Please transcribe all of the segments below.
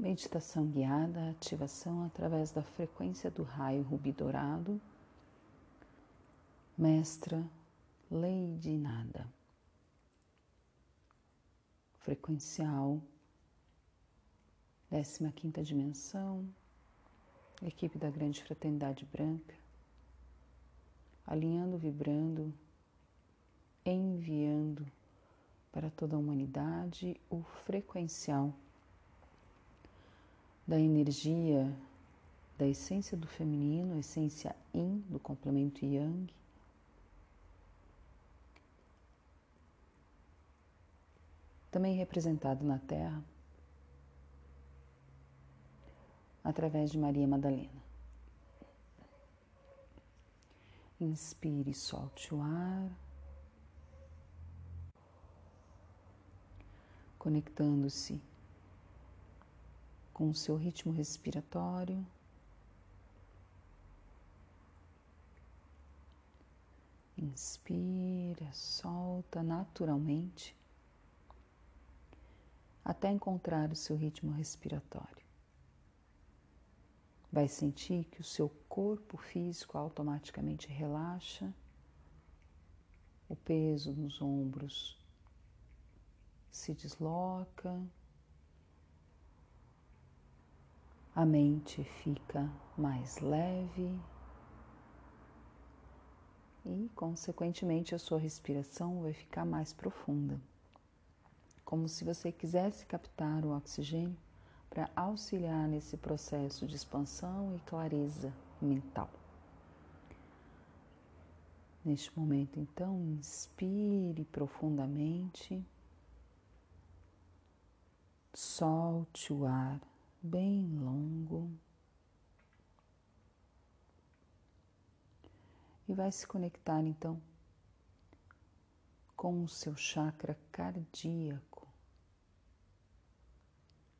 Meditação guiada, ativação através da frequência do raio rubi dourado. Mestra Lady Nada. Frequencial, 15 quinta dimensão, equipe da Grande Fraternidade Branca, alinhando, vibrando, enviando para toda a humanidade o frequencial da energia da essência do feminino, a essência Yin do complemento Yang. Também representado na Terra através de Maria Madalena. Inspire solte o ar, conectando-se com o seu ritmo respiratório. Inspira, solta naturalmente até encontrar o seu ritmo respiratório. Vai sentir que o seu corpo físico automaticamente relaxa, o peso nos ombros se desloca a mente fica mais leve e, consequentemente, a sua respiração vai ficar mais profunda, como se você quisesse captar o oxigênio para auxiliar nesse processo de expansão e clareza mental. Neste momento, então, inspire profundamente, solte o ar bem longo. E vai se conectar então com o seu chakra cardíaco,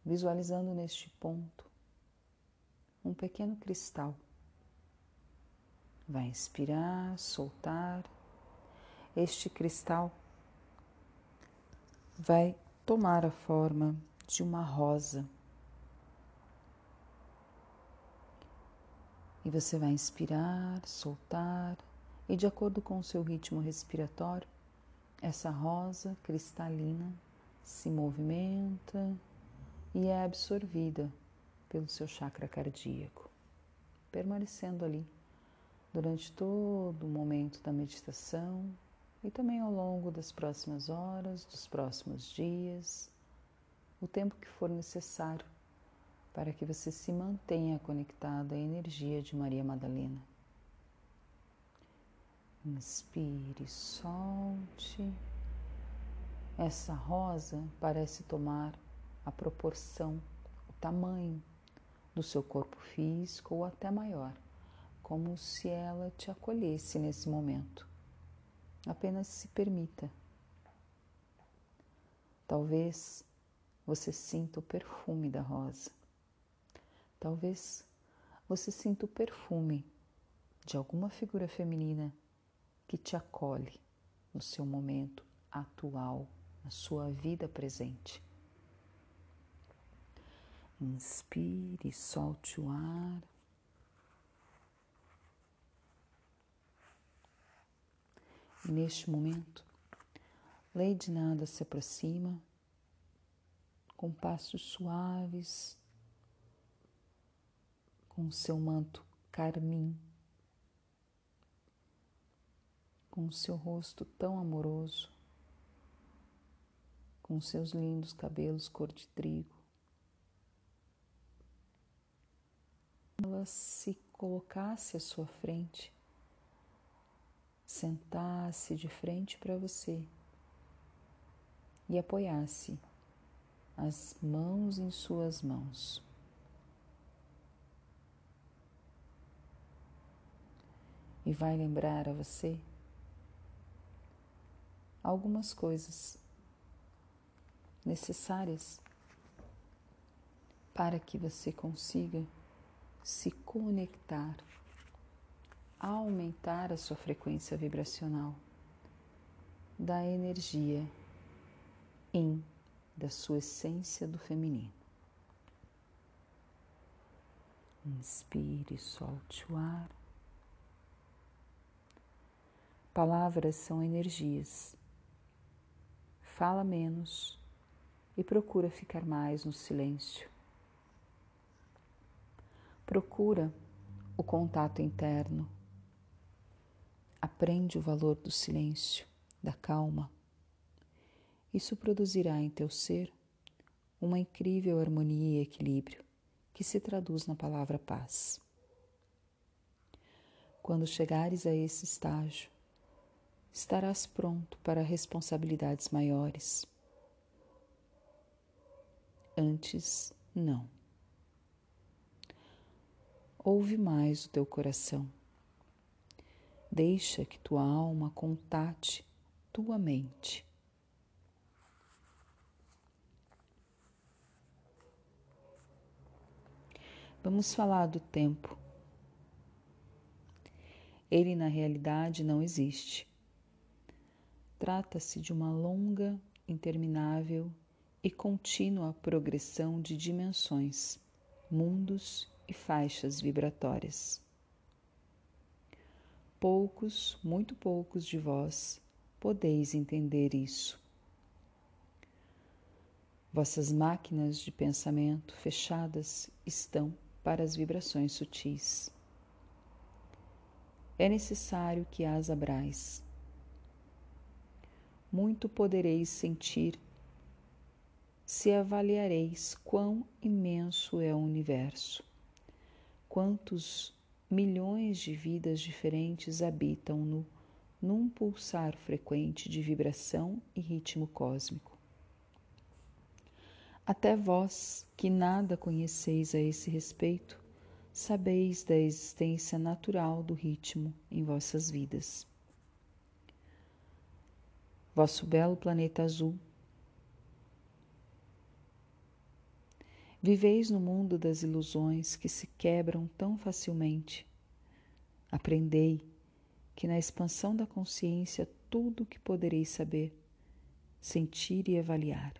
visualizando neste ponto um pequeno cristal. Vai inspirar, soltar. Este cristal vai tomar a forma de uma rosa. E você vai inspirar, soltar, e de acordo com o seu ritmo respiratório, essa rosa cristalina se movimenta e é absorvida pelo seu chakra cardíaco, permanecendo ali durante todo o momento da meditação e também ao longo das próximas horas, dos próximos dias, o tempo que for necessário para que você se mantenha conectado à energia de Maria Madalena. Inspire, solte. Essa rosa parece tomar a proporção, o tamanho do seu corpo físico ou até maior, como se ela te acolhesse nesse momento. Apenas se permita. Talvez você sinta o perfume da rosa. Talvez você sinta o perfume de alguma figura feminina que te acolhe no seu momento atual, na sua vida presente. Inspire, solte o ar. E neste momento, Lady Nada se aproxima com passos suaves com seu manto carmim, com seu rosto tão amoroso, com seus lindos cabelos cor de trigo. Ela se colocasse à sua frente, sentasse de frente para você e apoiasse as mãos em suas mãos. E vai lembrar a você algumas coisas necessárias para que você consiga se conectar, aumentar a sua frequência vibracional da energia em da sua essência do feminino. Inspire solte o ar. Palavras são energias. Fala menos e procura ficar mais no silêncio. Procura o contato interno. Aprende o valor do silêncio, da calma. Isso produzirá em teu ser uma incrível harmonia e equilíbrio que se traduz na palavra paz. Quando chegares a esse estágio, estarás pronto para responsabilidades maiores. Antes, não. Ouve mais o teu coração. Deixa que tua alma contate tua mente. Vamos falar do tempo. Ele na realidade não existe. Trata-se de uma longa, interminável e contínua progressão de dimensões, mundos e faixas vibratórias. Poucos, muito poucos de vós podeis entender isso. Vossas máquinas de pensamento fechadas estão para as vibrações sutis. É necessário que as abrais. Muito podereis sentir se avaliareis quão imenso é o universo, quantos milhões de vidas diferentes habitam no num pulsar frequente de vibração e ritmo cósmico. Até vós, que nada conheceis a esse respeito, sabeis da existência natural do ritmo em vossas vidas. Vosso belo planeta azul. Viveis no mundo das ilusões que se quebram tão facilmente. Aprendei que na expansão da consciência tudo o que podereis saber, sentir e avaliar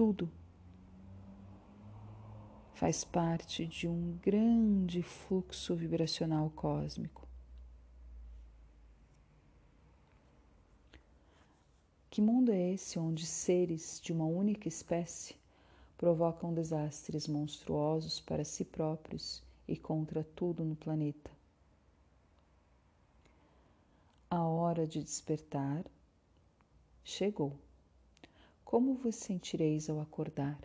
tudo faz parte de um grande fluxo vibracional cósmico. Que mundo é esse onde seres de uma única espécie provocam desastres monstruosos para si próprios e contra tudo no planeta? A hora de despertar chegou. Como vos sentireis ao acordar?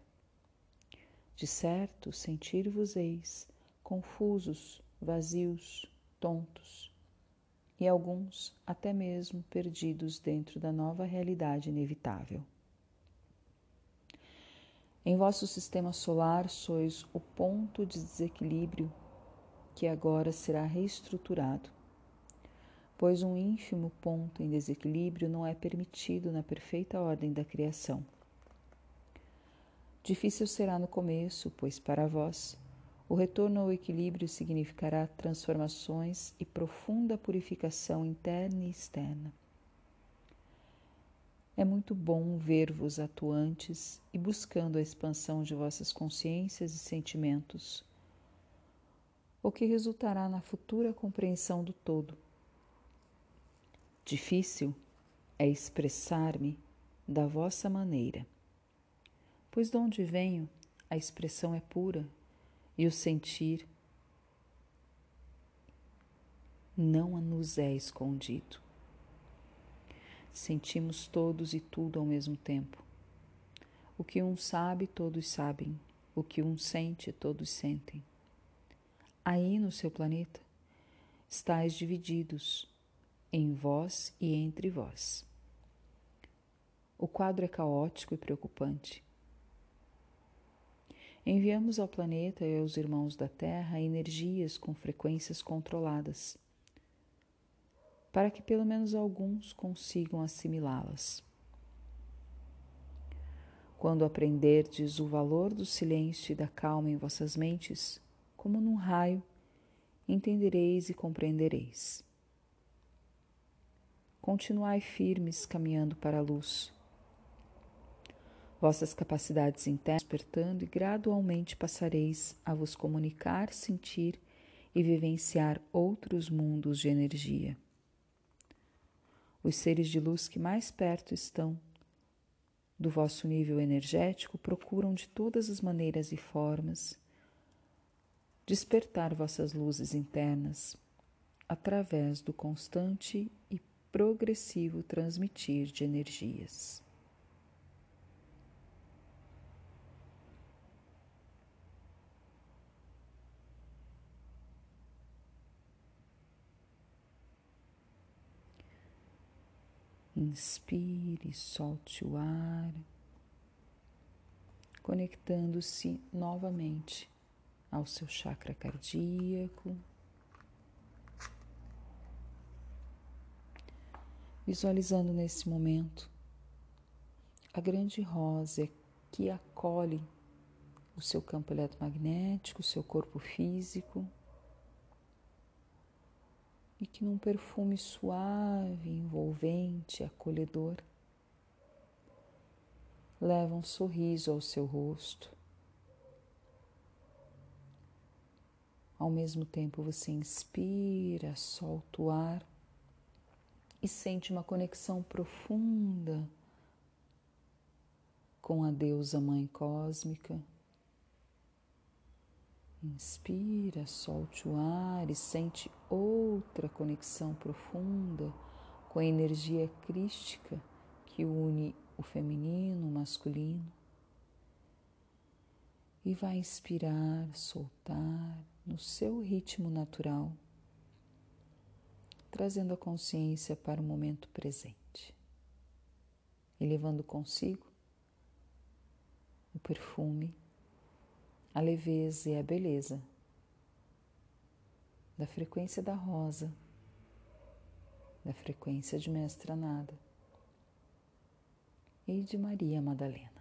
De certo, sentir-vos-eis confusos, vazios, tontos, e alguns até mesmo perdidos dentro da nova realidade inevitável. Em vosso sistema solar sois o ponto de desequilíbrio que agora será reestruturado pois um ínfimo ponto em desequilíbrio não é permitido na perfeita ordem da criação. Difícil será no começo, pois para vós o retorno ao equilíbrio significará transformações e profunda purificação interna e externa. É muito bom ver-vos atuantes e buscando a expansão de vossas consciências e sentimentos, o que resultará na futura compreensão do todo Difícil é expressar-me da vossa maneira, pois de onde venho a expressão é pura e o sentir não nos é escondido. Sentimos todos e tudo ao mesmo tempo. O que um sabe, todos sabem. O que um sente, todos sentem. Aí no seu planeta, estáis divididos em vós e entre vós. O quadro é caótico e preocupante. Enviamos ao planeta e aos irmãos da Terra energias com frequências controladas, para que pelo menos alguns consigam assimilá-las. Quando aprenderdes o valor do silêncio e da calma em vossas mentes, como num raio, entendereis e compreendereis. Continuai firmes caminhando para a luz. Vossas capacidades internas despertando e gradualmente passareis a vos comunicar, sentir e vivenciar outros mundos de energia. Os seres de luz que mais perto estão do vosso nível energético procuram de todas as maneiras e formas despertar vossas luzes internas através do constante e progressivo transmitir de energias. Inspire, solte o ar, conectando-se novamente ao seu chakra cardíaco. Visualizando nesse momento a grande rosa que acolhe o seu campo eletromagnético, o seu corpo físico e que num perfume suave, envolvente, acolhedor, leva um sorriso ao seu rosto. Ao mesmo tempo você inspira, solta o ar e sente uma conexão profunda com a deusa mãe cósmica Inspira, solte o ar e sente outra conexão profunda com a energia crística que une o feminino, o masculino. E vai inspirar, soltar no seu ritmo natural, trazendo a consciência para o momento presente, e levando consigo o perfume a leveza e a beleza. Da frequência da rosa, da frequência de Mestra Nada. E de Maria Madalena.